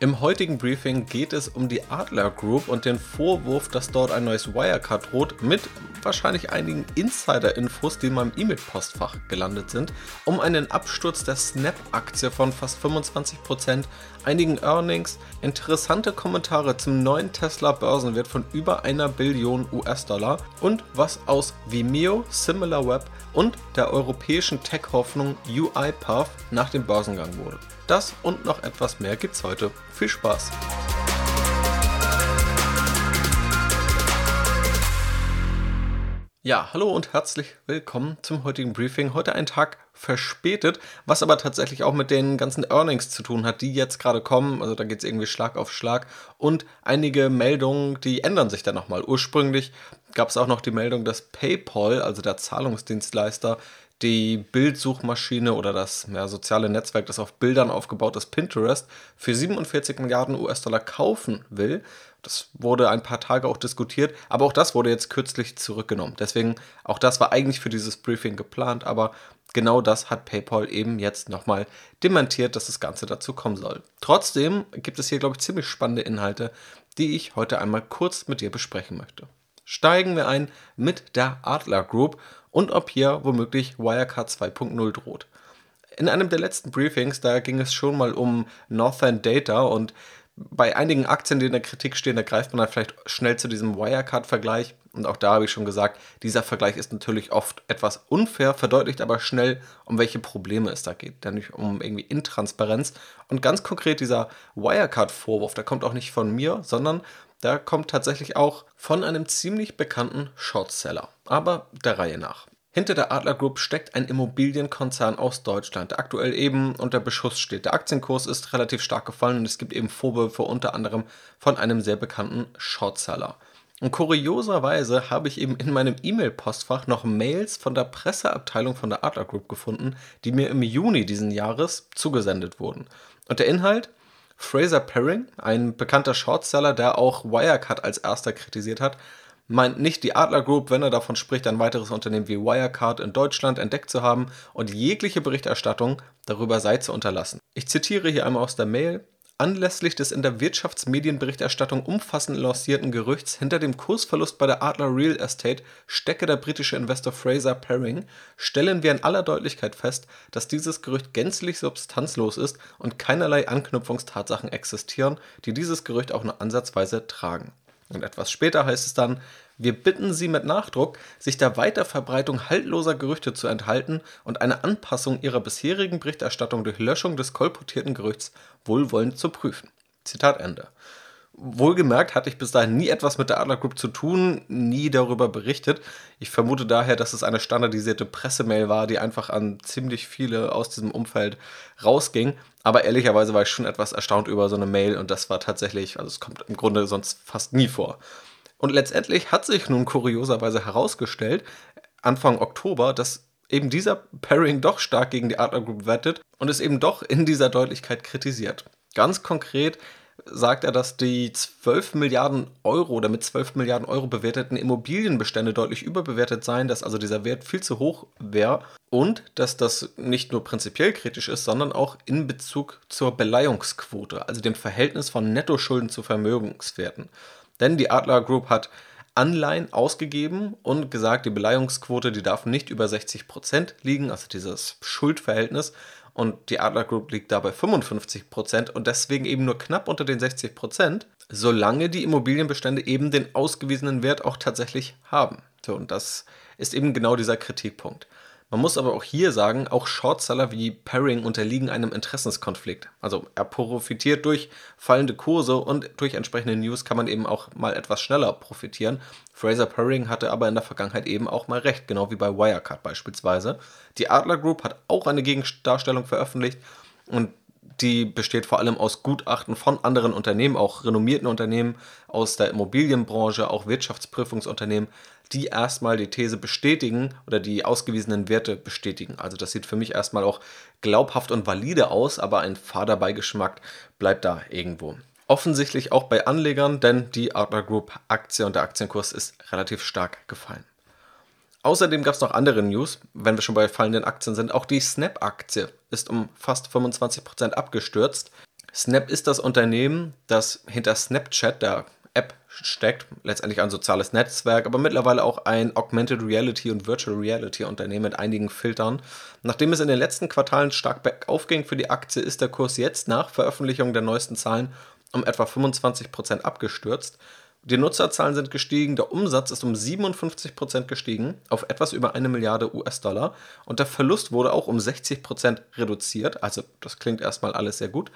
Im heutigen Briefing geht es um die Adler Group und den Vorwurf, dass dort ein neues Wirecard droht, mit wahrscheinlich einigen Insider-Infos, die in meinem E-Mail-Postfach gelandet sind, um einen Absturz der Snap-Aktie von fast 25%, einigen Earnings, interessante Kommentare zum neuen Tesla-Börsenwert von über einer Billion US-Dollar und was aus Vimeo, SimilarWeb und der europäischen Tech-Hoffnung UiPath nach dem Börsengang wurde. Das und noch etwas mehr gibt's heute. Viel Spaß! Ja, hallo und herzlich willkommen zum heutigen Briefing. Heute ein Tag verspätet, was aber tatsächlich auch mit den ganzen Earnings zu tun hat, die jetzt gerade kommen. Also da geht es irgendwie Schlag auf Schlag. Und einige Meldungen, die ändern sich dann nochmal. Ursprünglich gab es auch noch die Meldung, dass PayPal, also der Zahlungsdienstleister, die Bildsuchmaschine oder das ja, soziale Netzwerk, das auf Bildern aufgebaut ist, Pinterest, für 47 Milliarden US-Dollar kaufen will. Das wurde ein paar Tage auch diskutiert, aber auch das wurde jetzt kürzlich zurückgenommen. Deswegen, auch das war eigentlich für dieses Briefing geplant, aber genau das hat PayPal eben jetzt nochmal dementiert, dass das Ganze dazu kommen soll. Trotzdem gibt es hier, glaube ich, ziemlich spannende Inhalte, die ich heute einmal kurz mit dir besprechen möchte. Steigen wir ein mit der Adler Group und ob hier womöglich Wirecard 2.0 droht. In einem der letzten Briefings, da ging es schon mal um Northern Data und bei einigen Aktien, die in der Kritik stehen, da greift man dann vielleicht schnell zu diesem Wirecard-Vergleich. Und auch da habe ich schon gesagt, dieser Vergleich ist natürlich oft etwas unfair, verdeutlicht aber schnell, um welche Probleme es da geht. Nämlich um irgendwie Intransparenz. Und ganz konkret dieser Wirecard-Vorwurf, der kommt auch nicht von mir, sondern der kommt tatsächlich auch von einem ziemlich bekannten Shortseller. Aber der Reihe nach. Hinter der Adler Group steckt ein Immobilienkonzern aus Deutschland, der aktuell eben unter Beschuss steht. Der Aktienkurs ist relativ stark gefallen und es gibt eben Vorwürfe unter anderem von einem sehr bekannten Shortseller. Und kurioserweise habe ich eben in meinem E-Mail-Postfach noch Mails von der Presseabteilung von der Adler Group gefunden, die mir im Juni diesen Jahres zugesendet wurden. Und der Inhalt? Fraser Paring, ein bekannter Shortseller, der auch Wirecard als erster kritisiert hat, meint nicht die Adler Group, wenn er davon spricht, ein weiteres Unternehmen wie Wirecard in Deutschland entdeckt zu haben und jegliche Berichterstattung darüber sei zu unterlassen. Ich zitiere hier einmal aus der Mail. Anlässlich des in der Wirtschaftsmedienberichterstattung umfassend lancierten Gerüchts, hinter dem Kursverlust bei der Adler Real Estate stecke der britische Investor Fraser Paring, stellen wir in aller Deutlichkeit fest, dass dieses Gerücht gänzlich substanzlos ist und keinerlei Anknüpfungstatsachen existieren, die dieses Gerücht auch nur ansatzweise tragen. Und etwas später heißt es dann, wir bitten Sie mit Nachdruck, sich der Weiterverbreitung haltloser Gerüchte zu enthalten und eine Anpassung Ihrer bisherigen Berichterstattung durch Löschung des kolportierten Gerüchts wohlwollend zu prüfen. Zitat Ende. Wohlgemerkt hatte ich bis dahin nie etwas mit der Adler Group zu tun, nie darüber berichtet. Ich vermute daher, dass es eine standardisierte Pressemail war, die einfach an ziemlich viele aus diesem Umfeld rausging. Aber ehrlicherweise war ich schon etwas erstaunt über so eine Mail und das war tatsächlich, also es kommt im Grunde sonst fast nie vor. Und letztendlich hat sich nun kurioserweise herausgestellt, Anfang Oktober, dass eben dieser Pairing doch stark gegen die Adler Group wettet und es eben doch in dieser Deutlichkeit kritisiert. Ganz konkret sagt er, dass die 12 Milliarden Euro oder mit 12 Milliarden Euro bewerteten Immobilienbestände deutlich überbewertet seien, dass also dieser Wert viel zu hoch wäre und dass das nicht nur prinzipiell kritisch ist, sondern auch in Bezug zur Beleihungsquote, also dem Verhältnis von Nettoschulden zu Vermögenswerten. Denn die Adler Group hat Anleihen ausgegeben und gesagt, die Beleihungsquote, die darf nicht über 60% liegen, also dieses Schuldverhältnis und die Adler Group liegt dabei 55% und deswegen eben nur knapp unter den 60%, solange die Immobilienbestände eben den ausgewiesenen Wert auch tatsächlich haben. So, und das ist eben genau dieser Kritikpunkt. Man muss aber auch hier sagen, auch Shortseller wie Paring unterliegen einem Interessenskonflikt. Also er profitiert durch fallende Kurse und durch entsprechende News kann man eben auch mal etwas schneller profitieren. Fraser Paring hatte aber in der Vergangenheit eben auch mal recht, genau wie bei Wirecard beispielsweise. Die Adler Group hat auch eine Gegendarstellung veröffentlicht und die besteht vor allem aus Gutachten von anderen Unternehmen, auch renommierten Unternehmen aus der Immobilienbranche, auch Wirtschaftsprüfungsunternehmen, die erstmal die These bestätigen oder die ausgewiesenen Werte bestätigen. Also das sieht für mich erstmal auch glaubhaft und valide aus, aber ein fader Beigeschmack bleibt da irgendwo. Offensichtlich auch bei Anlegern, denn die Adler Group Aktie und der Aktienkurs ist relativ stark gefallen. Außerdem gab es noch andere News, wenn wir schon bei fallenden Aktien sind. Auch die Snap-Aktie ist um fast 25% abgestürzt. Snap ist das Unternehmen, das hinter Snapchat, der App, steckt. Letztendlich ein soziales Netzwerk, aber mittlerweile auch ein Augmented Reality und Virtual Reality Unternehmen mit einigen Filtern. Nachdem es in den letzten Quartalen stark bergauf ging für die Aktie, ist der Kurs jetzt nach Veröffentlichung der neuesten Zahlen um etwa 25% abgestürzt. Die Nutzerzahlen sind gestiegen, der Umsatz ist um 57% gestiegen auf etwas über eine Milliarde US-Dollar und der Verlust wurde auch um 60% reduziert. Also das klingt erstmal alles sehr gut.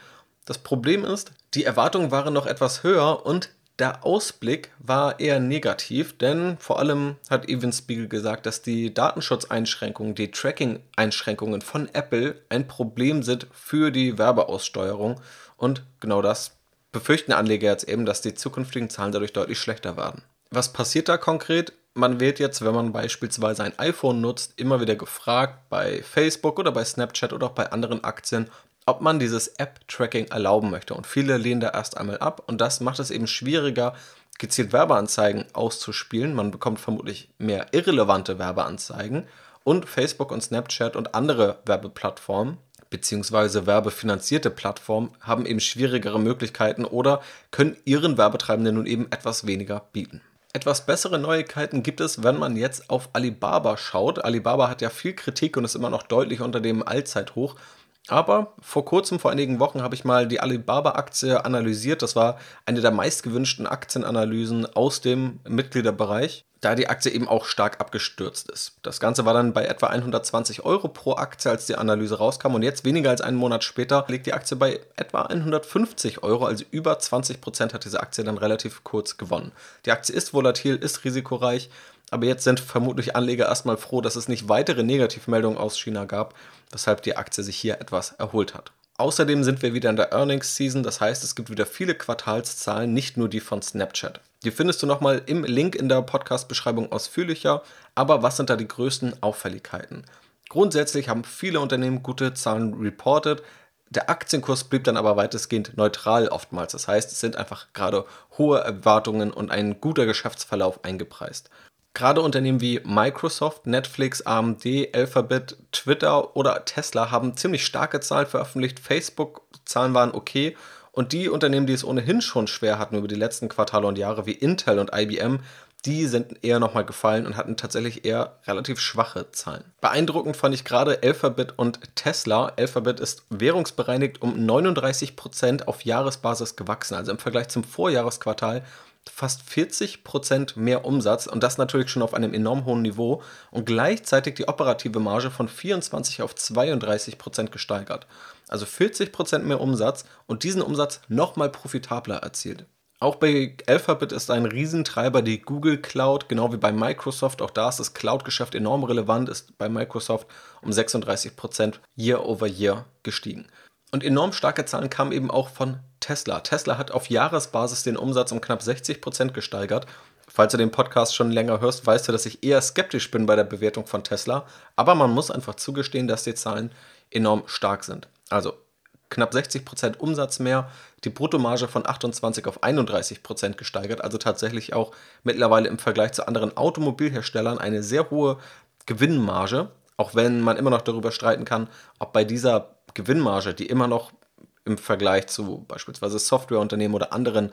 Das Problem ist, die Erwartungen waren noch etwas höher und der Ausblick war eher negativ, denn vor allem hat Evan Spiegel gesagt, dass die Datenschutzeinschränkungen, die Tracking-Einschränkungen von Apple ein Problem sind für die Werbeaussteuerung. Und genau das befürchten Anleger jetzt eben, dass die zukünftigen Zahlen dadurch deutlich schlechter werden. Was passiert da konkret? Man wird jetzt, wenn man beispielsweise ein iPhone nutzt, immer wieder gefragt bei Facebook oder bei Snapchat oder auch bei anderen Aktien, ob man dieses App-Tracking erlauben möchte. Und viele lehnen da erst einmal ab und das macht es eben schwieriger, gezielt Werbeanzeigen auszuspielen. Man bekommt vermutlich mehr irrelevante Werbeanzeigen und Facebook und Snapchat und andere Werbeplattformen beziehungsweise werbefinanzierte Plattformen haben eben schwierigere Möglichkeiten oder können ihren Werbetreibenden nun eben etwas weniger bieten. Etwas bessere Neuigkeiten gibt es, wenn man jetzt auf Alibaba schaut. Alibaba hat ja viel Kritik und ist immer noch deutlich unter dem Allzeithoch. Aber vor kurzem, vor einigen Wochen, habe ich mal die Alibaba-Aktie analysiert. Das war eine der meistgewünschten Aktienanalysen aus dem Mitgliederbereich da die Aktie eben auch stark abgestürzt ist. Das Ganze war dann bei etwa 120 Euro pro Aktie, als die Analyse rauskam. Und jetzt, weniger als einen Monat später, liegt die Aktie bei etwa 150 Euro. Also über 20 Prozent hat diese Aktie dann relativ kurz gewonnen. Die Aktie ist volatil, ist risikoreich. Aber jetzt sind vermutlich Anleger erstmal froh, dass es nicht weitere Negativmeldungen aus China gab, weshalb die Aktie sich hier etwas erholt hat. Außerdem sind wir wieder in der Earnings Season, das heißt, es gibt wieder viele Quartalszahlen, nicht nur die von Snapchat. Die findest du nochmal im Link in der Podcast-Beschreibung ausführlicher, aber was sind da die größten Auffälligkeiten? Grundsätzlich haben viele Unternehmen gute Zahlen reported, der Aktienkurs blieb dann aber weitestgehend neutral oftmals. Das heißt, es sind einfach gerade hohe Erwartungen und ein guter Geschäftsverlauf eingepreist. Gerade Unternehmen wie Microsoft, Netflix, AMD, Alphabet, Twitter oder Tesla haben ziemlich starke Zahlen veröffentlicht. Facebook-Zahlen waren okay. Und die Unternehmen, die es ohnehin schon schwer hatten über die letzten Quartale und Jahre, wie Intel und IBM, die sind eher nochmal gefallen und hatten tatsächlich eher relativ schwache Zahlen. Beeindruckend fand ich gerade Alphabet und Tesla. Alphabet ist währungsbereinigt um 39% auf Jahresbasis gewachsen, also im Vergleich zum Vorjahresquartal fast 40 Prozent mehr Umsatz und das natürlich schon auf einem enorm hohen Niveau und gleichzeitig die operative Marge von 24 auf 32 Prozent gesteigert. Also 40 Prozent mehr Umsatz und diesen Umsatz nochmal profitabler erzielt. Auch bei Alphabet ist ein Riesentreiber die Google Cloud, genau wie bei Microsoft. Auch da ist das Cloud-Geschäft enorm relevant, ist bei Microsoft um 36 Prozent year over year gestiegen. Und enorm starke Zahlen kamen eben auch von Tesla. Tesla hat auf Jahresbasis den Umsatz um knapp 60 Prozent gesteigert. Falls du den Podcast schon länger hörst, weißt du, dass ich eher skeptisch bin bei der Bewertung von Tesla. Aber man muss einfach zugestehen, dass die Zahlen enorm stark sind. Also knapp 60 Prozent Umsatz mehr, die Bruttomarge von 28 auf 31 Prozent gesteigert, also tatsächlich auch mittlerweile im Vergleich zu anderen Automobilherstellern eine sehr hohe Gewinnmarge, auch wenn man immer noch darüber streiten kann, ob bei dieser Gewinnmarge, die immer noch im Vergleich zu beispielsweise Softwareunternehmen oder anderen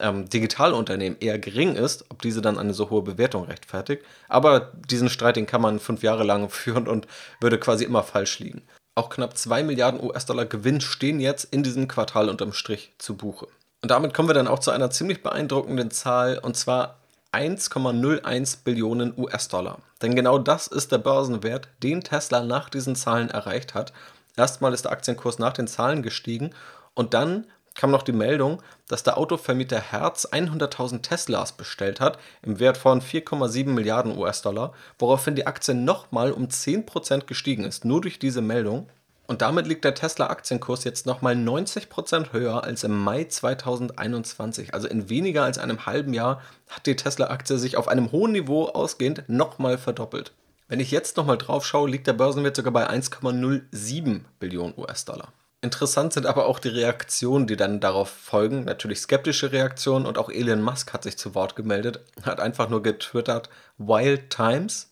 ähm, Digitalunternehmen eher gering ist, ob diese dann eine so hohe Bewertung rechtfertigt. Aber diesen Streit, den kann man fünf Jahre lang führen und würde quasi immer falsch liegen. Auch knapp 2 Milliarden US-Dollar Gewinn stehen jetzt in diesem Quartal unterm Strich zu Buche. Und damit kommen wir dann auch zu einer ziemlich beeindruckenden Zahl, und zwar 1,01 Billionen US-Dollar. Denn genau das ist der Börsenwert, den Tesla nach diesen Zahlen erreicht hat. Erstmal ist der Aktienkurs nach den Zahlen gestiegen und dann kam noch die Meldung, dass der Autovermieter Herz 100.000 Teslas bestellt hat im Wert von 4,7 Milliarden US-Dollar, woraufhin die Aktie nochmal um 10% gestiegen ist, nur durch diese Meldung. Und damit liegt der Tesla-Aktienkurs jetzt nochmal 90% höher als im Mai 2021. Also in weniger als einem halben Jahr hat die Tesla-Aktie sich auf einem hohen Niveau ausgehend nochmal verdoppelt. Wenn ich jetzt nochmal drauf schaue, liegt der Börsenwert sogar bei 1,07 Billionen US-Dollar. Interessant sind aber auch die Reaktionen, die dann darauf folgen. Natürlich skeptische Reaktionen und auch Elon Musk hat sich zu Wort gemeldet, hat einfach nur getwittert, Wild Times.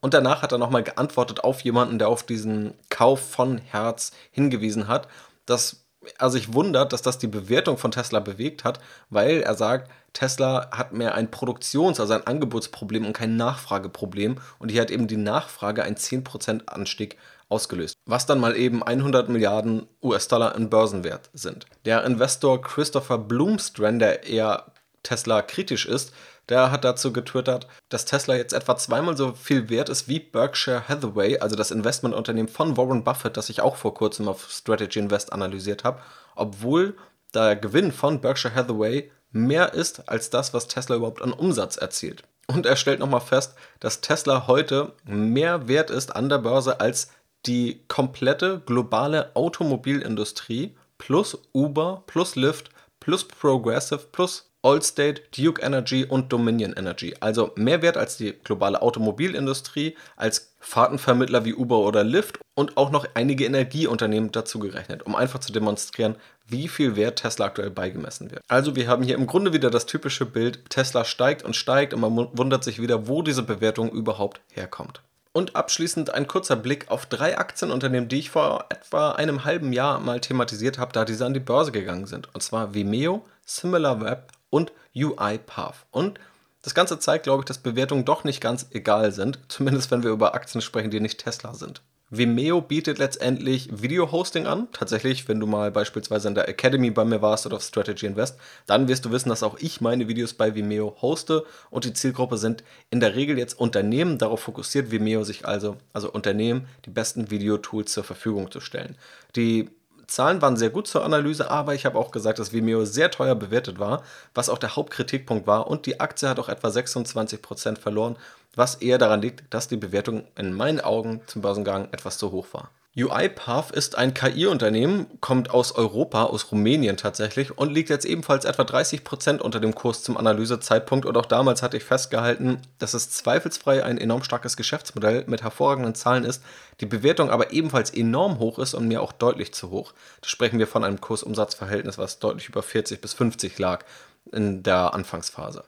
Und danach hat er nochmal geantwortet auf jemanden, der auf diesen Kauf von Herz hingewiesen hat. Das er sich wundert, dass das die Bewertung von Tesla bewegt hat, weil er sagt, Tesla hat mehr ein Produktions-, also ein Angebotsproblem und kein Nachfrageproblem. Und hier hat eben die Nachfrage einen 10% Anstieg ausgelöst, was dann mal eben 100 Milliarden US-Dollar in Börsenwert sind. Der Investor Christopher Bloomstrand, der eher Tesla kritisch ist, der hat dazu getwittert, dass Tesla jetzt etwa zweimal so viel wert ist wie Berkshire Hathaway, also das Investmentunternehmen von Warren Buffett, das ich auch vor kurzem auf Strategy Invest analysiert habe, obwohl der Gewinn von Berkshire Hathaway mehr ist als das, was Tesla überhaupt an Umsatz erzielt. Und er stellt nochmal fest, dass Tesla heute mehr wert ist an der Börse als die komplette globale Automobilindustrie plus Uber plus Lyft plus Progressive plus Allstate, Duke Energy und Dominion Energy. Also mehr wert als die globale Automobilindustrie, als Fahrtenvermittler wie Uber oder Lyft und auch noch einige Energieunternehmen dazu gerechnet, um einfach zu demonstrieren, wie viel Wert Tesla aktuell beigemessen wird. Also wir haben hier im Grunde wieder das typische Bild, Tesla steigt und steigt und man wundert sich wieder, wo diese Bewertung überhaupt herkommt. Und abschließend ein kurzer Blick auf drei Aktienunternehmen, die ich vor etwa einem halben Jahr mal thematisiert habe, da diese an die Börse gegangen sind. Und zwar Vimeo, SimilarWeb und UiPath. Und das Ganze zeigt, glaube ich, dass Bewertungen doch nicht ganz egal sind, zumindest wenn wir über Aktien sprechen, die nicht Tesla sind. Vimeo bietet letztendlich Video-Hosting an. Tatsächlich, wenn du mal beispielsweise in der Academy bei mir warst oder auf Strategy Invest, dann wirst du wissen, dass auch ich meine Videos bei Vimeo hoste und die Zielgruppe sind in der Regel jetzt Unternehmen. Darauf fokussiert Vimeo sich also, also Unternehmen, die besten Videotools zur Verfügung zu stellen. Die Zahlen waren sehr gut zur Analyse, aber ich habe auch gesagt, dass Vimeo sehr teuer bewertet war, was auch der Hauptkritikpunkt war. Und die Aktie hat auch etwa 26% verloren, was eher daran liegt, dass die Bewertung in meinen Augen zum Börsengang etwas zu hoch war. UiPath ist ein KI-Unternehmen, kommt aus Europa, aus Rumänien tatsächlich und liegt jetzt ebenfalls etwa 30% unter dem Kurs zum Analysezeitpunkt. Und auch damals hatte ich festgehalten, dass es zweifelsfrei ein enorm starkes Geschäftsmodell mit hervorragenden Zahlen ist, die Bewertung aber ebenfalls enorm hoch ist und mir auch deutlich zu hoch. Da sprechen wir von einem Kursumsatzverhältnis, was deutlich über 40 bis 50 lag in der Anfangsphase.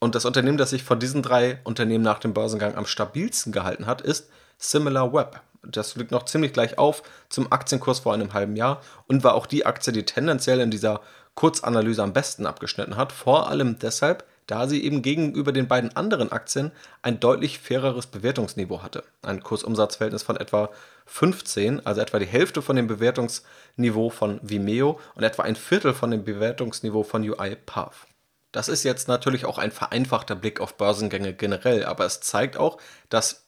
Und das Unternehmen, das sich von diesen drei Unternehmen nach dem Börsengang am stabilsten gehalten hat, ist SimilarWeb das liegt noch ziemlich gleich auf zum Aktienkurs vor einem halben Jahr und war auch die Aktie, die tendenziell in dieser Kurzanalyse am besten abgeschnitten hat. Vor allem deshalb, da sie eben gegenüber den beiden anderen Aktien ein deutlich faireres Bewertungsniveau hatte. Ein Kursumsatzverhältnis von etwa 15, also etwa die Hälfte von dem Bewertungsniveau von Vimeo und etwa ein Viertel von dem Bewertungsniveau von UiPath. Das ist jetzt natürlich auch ein vereinfachter Blick auf Börsengänge generell, aber es zeigt auch, dass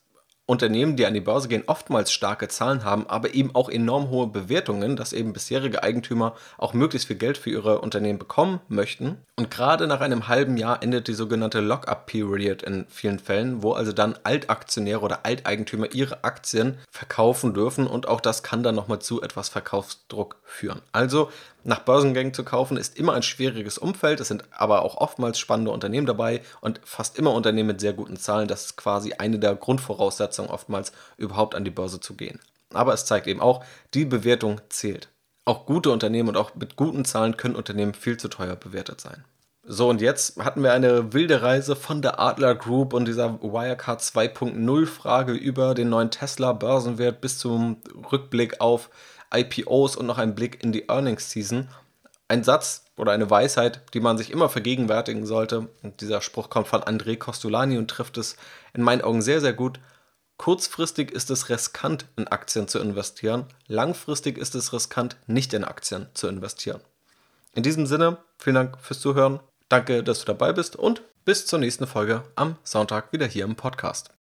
Unternehmen, die an die Börse gehen, oftmals starke Zahlen haben, aber eben auch enorm hohe Bewertungen, dass eben bisherige Eigentümer auch möglichst viel Geld für ihre Unternehmen bekommen möchten. Und gerade nach einem halben Jahr endet die sogenannte Lock-up-Period in vielen Fällen, wo also dann Altaktionäre oder Alteigentümer ihre Aktien verkaufen dürfen und auch das kann dann nochmal zu etwas Verkaufsdruck führen. Also nach Börsengängen zu kaufen ist immer ein schwieriges Umfeld. Es sind aber auch oftmals spannende Unternehmen dabei und fast immer Unternehmen mit sehr guten Zahlen. Das ist quasi eine der Grundvoraussetzungen, oftmals überhaupt an die Börse zu gehen. Aber es zeigt eben auch, die Bewertung zählt. Auch gute Unternehmen und auch mit guten Zahlen können Unternehmen viel zu teuer bewertet sein. So, und jetzt hatten wir eine wilde Reise von der Adler Group und dieser Wirecard 2.0 Frage über den neuen Tesla Börsenwert bis zum Rückblick auf IPOs und noch ein Blick in die Earnings Season. Ein Satz oder eine Weisheit, die man sich immer vergegenwärtigen sollte. Und dieser Spruch kommt von André Costolani und trifft es in meinen Augen sehr, sehr gut. Kurzfristig ist es riskant, in Aktien zu investieren. Langfristig ist es riskant, nicht in Aktien zu investieren. In diesem Sinne, vielen Dank fürs Zuhören. Danke, dass du dabei bist und bis zur nächsten Folge am Sonntag wieder hier im Podcast.